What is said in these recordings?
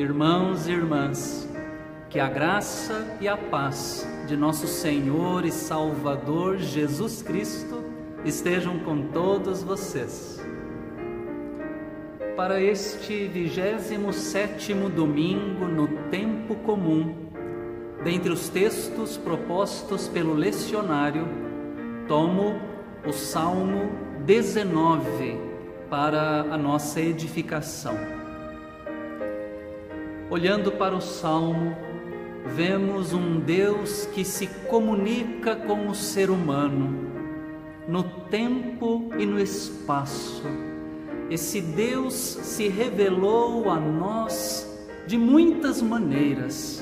irmãos e irmãs, que a graça e a paz de nosso Senhor e Salvador Jesus Cristo estejam com todos vocês. Para este 27 domingo no tempo comum, dentre os textos propostos pelo lecionário, tomo o Salmo 19 para a nossa edificação. Olhando para o salmo, vemos um Deus que se comunica com o ser humano no tempo e no espaço. Esse Deus se revelou a nós de muitas maneiras.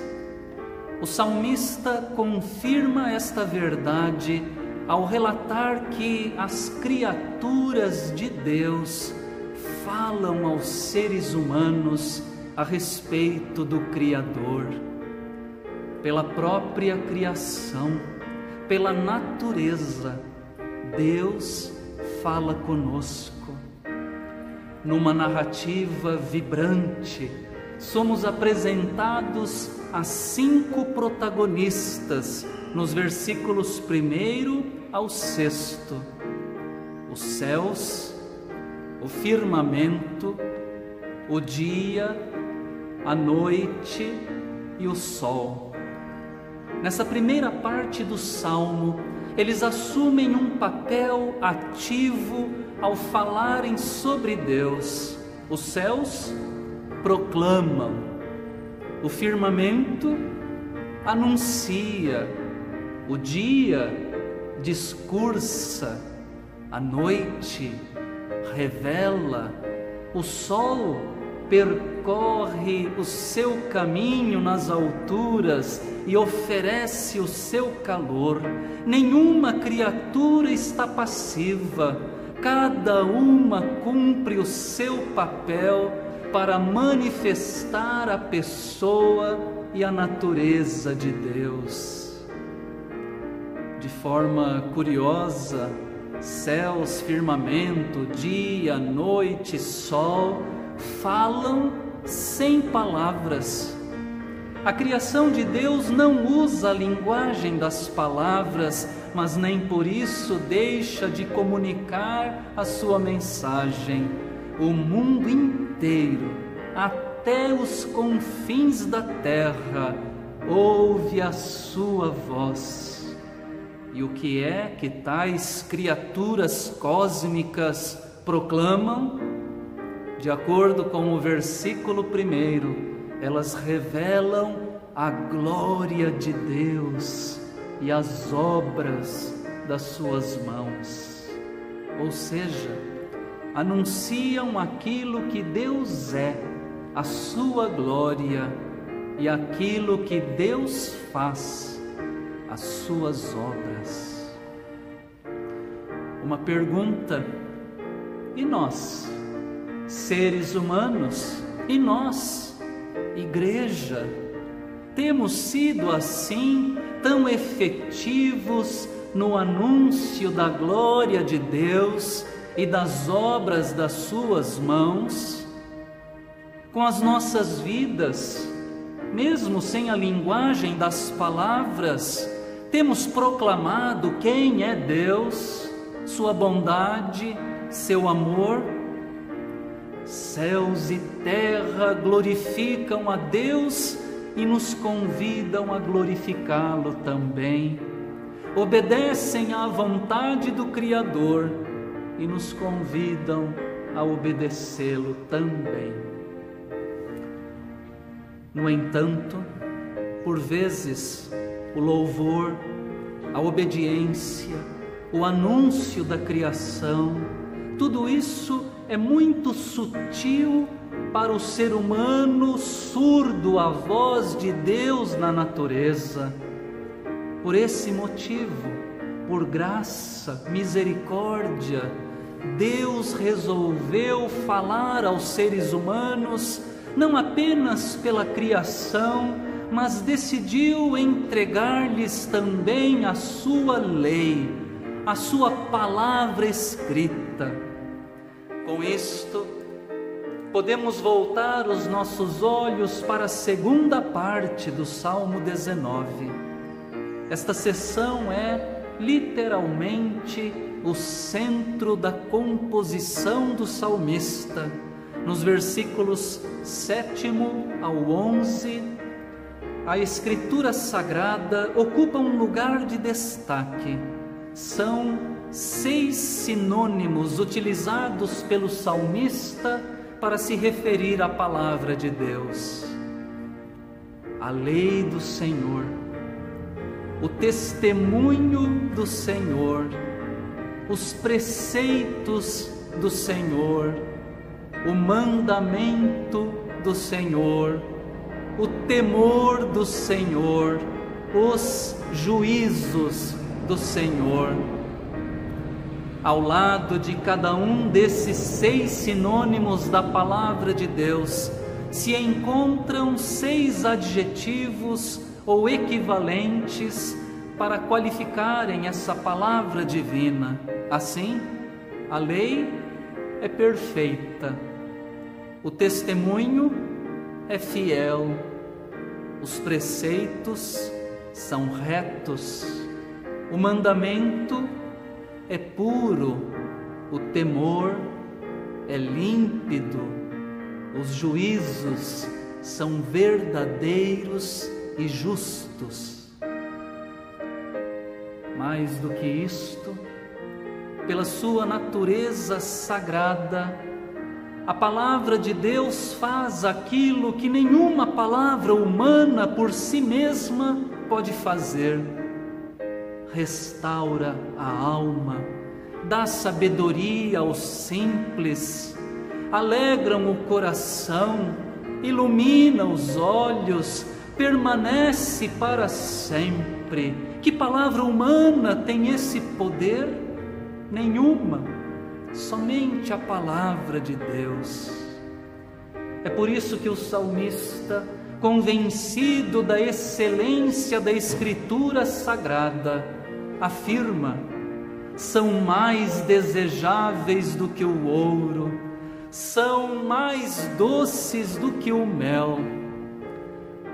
O salmista confirma esta verdade ao relatar que as criaturas de Deus falam aos seres humanos a respeito do Criador, pela própria criação, pela natureza, Deus fala conosco. Numa narrativa vibrante, somos apresentados a cinco protagonistas nos versículos 1 ao 6. Os céus, o firmamento, o dia a noite e o sol. Nessa primeira parte do salmo, eles assumem um papel ativo ao falarem sobre Deus. Os céus proclamam, o firmamento anuncia, o dia discursa, a noite revela, o sol percorre o seu caminho nas alturas e oferece o seu calor. Nenhuma criatura está passiva, cada uma cumpre o seu papel para manifestar a pessoa e a natureza de Deus. De forma curiosa, céus, firmamento, dia, noite, sol, falam sem palavras. A criação de Deus não usa a linguagem das palavras, mas nem por isso deixa de comunicar a sua mensagem. O mundo inteiro, até os confins da terra, ouve a sua voz. E o que é que tais criaturas cósmicas proclamam? De acordo com o versículo primeiro, elas revelam a glória de Deus e as obras das suas mãos. Ou seja, anunciam aquilo que Deus é, a sua glória e aquilo que Deus faz, as suas obras. Uma pergunta: e nós? Seres humanos e nós, igreja, temos sido assim tão efetivos no anúncio da glória de Deus e das obras das Suas mãos, com as nossas vidas, mesmo sem a linguagem das palavras, temos proclamado quem é Deus, Sua bondade, Seu amor Céus e terra glorificam a Deus e nos convidam a glorificá-lo também. Obedecem à vontade do Criador e nos convidam a obedecê-lo também. No entanto, por vezes, o louvor, a obediência, o anúncio da criação, tudo isso é muito sutil para o ser humano surdo à voz de Deus na natureza. Por esse motivo, por graça, misericórdia, Deus resolveu falar aos seres humanos não apenas pela criação, mas decidiu entregar-lhes também a sua lei, a sua palavra escrita com isto, podemos voltar os nossos olhos para a segunda parte do Salmo 19. Esta sessão é literalmente o centro da composição do salmista. Nos versículos 7 ao 11, a Escritura Sagrada ocupa um lugar de destaque. São seis sinônimos utilizados pelo salmista para se referir à palavra de Deus. A lei do Senhor, o testemunho do Senhor, os preceitos do Senhor, o mandamento do Senhor, o temor do Senhor, os juízos do Senhor ao lado de cada um desses seis sinônimos da palavra de Deus, se encontram seis adjetivos ou equivalentes para qualificarem essa palavra divina. Assim, a lei é perfeita, o testemunho é fiel, os preceitos são retos, o mandamento é puro, o temor é límpido, os juízos são verdadeiros e justos. Mais do que isto, pela sua natureza sagrada, a palavra de Deus faz aquilo que nenhuma palavra humana por si mesma pode fazer restaura a alma, dá sabedoria aos simples, alegram o coração, ilumina os olhos, permanece para sempre. Que palavra humana tem esse poder? Nenhuma, somente a palavra de Deus. É por isso que o salmista, convencido da excelência da Escritura Sagrada, afirma: são mais desejáveis do que o ouro, são mais doces do que o mel.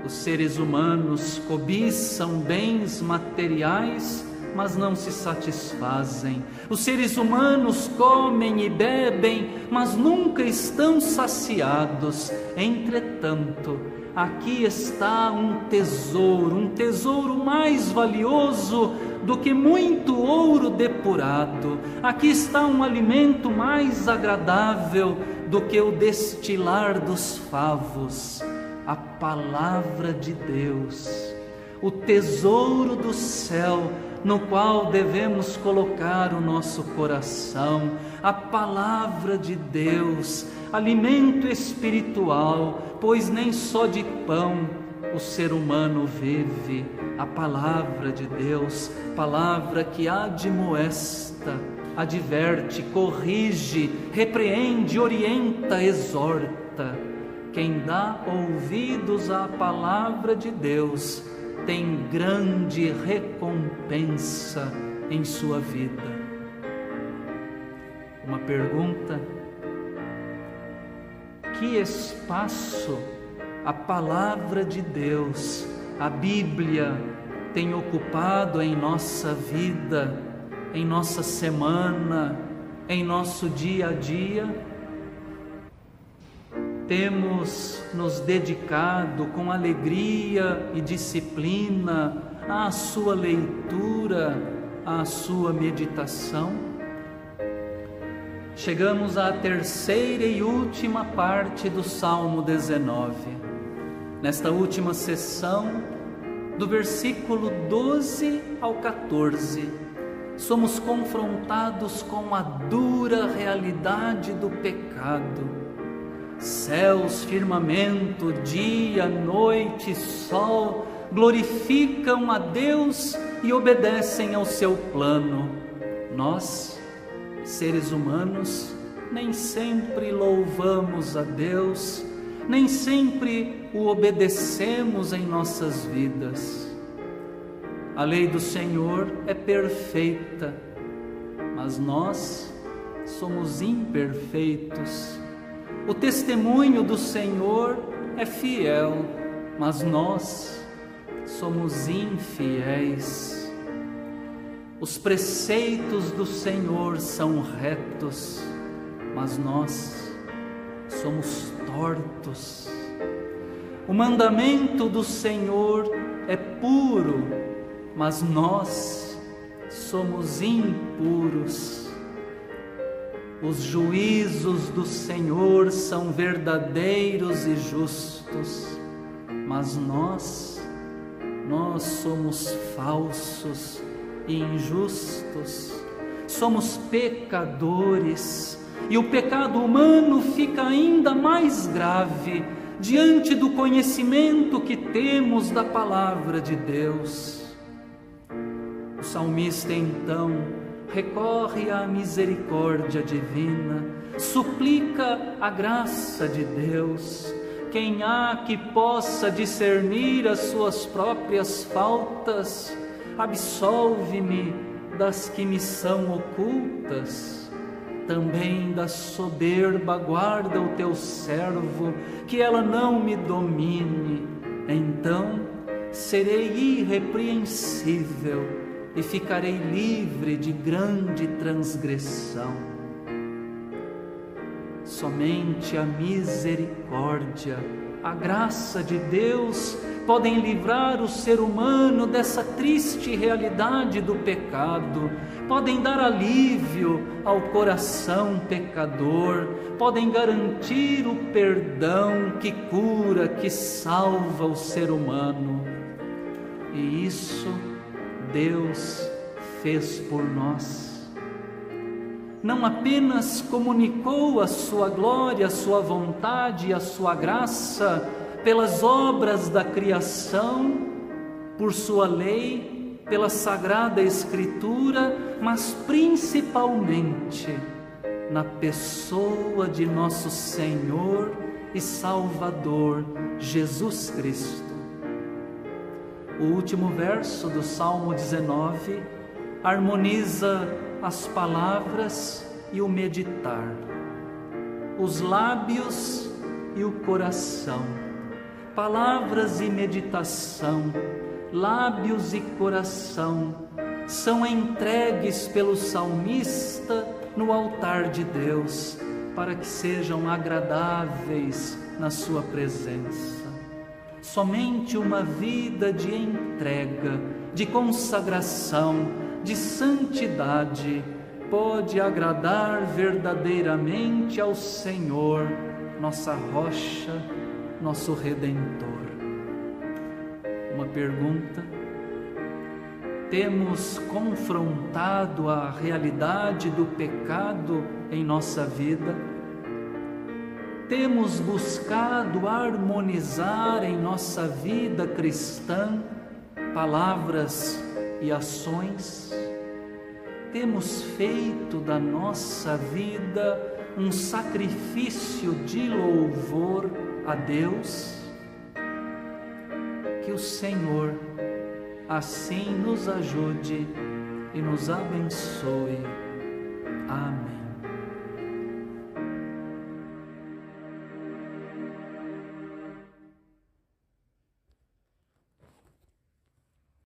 Os seres humanos cobiçam bens materiais, mas não se satisfazem. Os seres humanos comem e bebem, mas nunca estão saciados. Entretanto, aqui está um tesouro, um tesouro mais valioso do que muito ouro depurado. Aqui está um alimento mais agradável do que o destilar dos favos, a palavra de Deus, o tesouro do céu no qual devemos colocar o nosso coração, a palavra de Deus, alimento espiritual, pois nem só de pão o ser humano vive, a palavra de Deus, palavra que admoesta, adverte, corrige, repreende, orienta, exorta. Quem dá ouvidos à palavra de Deus tem grande recompensa em sua vida. Uma pergunta: que espaço a palavra de Deus, a Bíblia, tem ocupado em nossa vida, em nossa semana, em nosso dia a dia? Temos nos dedicado com alegria e disciplina à sua leitura, à sua meditação. Chegamos à terceira e última parte do Salmo 19. Nesta última sessão, do versículo 12 ao 14, somos confrontados com a dura realidade do pecado Céus, firmamento, dia, noite, sol, glorificam a Deus e obedecem ao seu plano. Nós, seres humanos, nem sempre louvamos a Deus, nem sempre o obedecemos em nossas vidas. A lei do Senhor é perfeita, mas nós somos imperfeitos O testemunho do Senhor é fiel, mas nós somos infiéis. Os preceitos do Senhor são retos, mas nós somos tortos. O mandamento do Senhor é puro, mas nós somos impuros. Os juízos do Senhor são verdadeiros e justos, mas nós, nós somos falsos e injustos, somos pecadores, e o pecado humano fica ainda mais grave diante do conhecimento que temos da palavra de Deus. O salmista então recorre à misericórdia divina, suplica a graça de Deus. Quem há que possa discernir as suas próprias faltas, absolve-me das que me são ocultas. Também da soberba guarda o teu servo, que ela não me domine. Então serei irrepreensível e ficarei livre de grande transgressão. Somente a misericórdia, a graça de Deus podem livrar o ser humano dessa triste realidade do pecado, podem dar alívio ao coração pecador, podem garantir o perdão que cura, que salva o ser humano. E isso Deus fez por nós. Não apenas comunicou a sua glória, a sua vontade e a sua graça pelas obras da criação, por sua lei, pela sagrada Escritura, mas principalmente na pessoa de nosso Senhor e Salvador Jesus Cristo. O último verso do Salmo 19 harmoniza as palavras e o meditar, os lábios e o coração, palavras e meditação, lábios e coração são entregues pelo salmista no altar de Deus para que sejam agradáveis na Sua presença. Somente uma vida de entrega, de consagração, de santidade pode agradar verdadeiramente ao Senhor, nossa rocha, nosso redentor. Uma pergunta: temos confrontado a realidade do pecado em nossa vida? Temos buscado harmonizar em nossa vida cristã palavras e ações? Temos feito da nossa vida um sacrifício de louvor a Deus? Que o Senhor assim nos ajude e nos abençoe. Amém.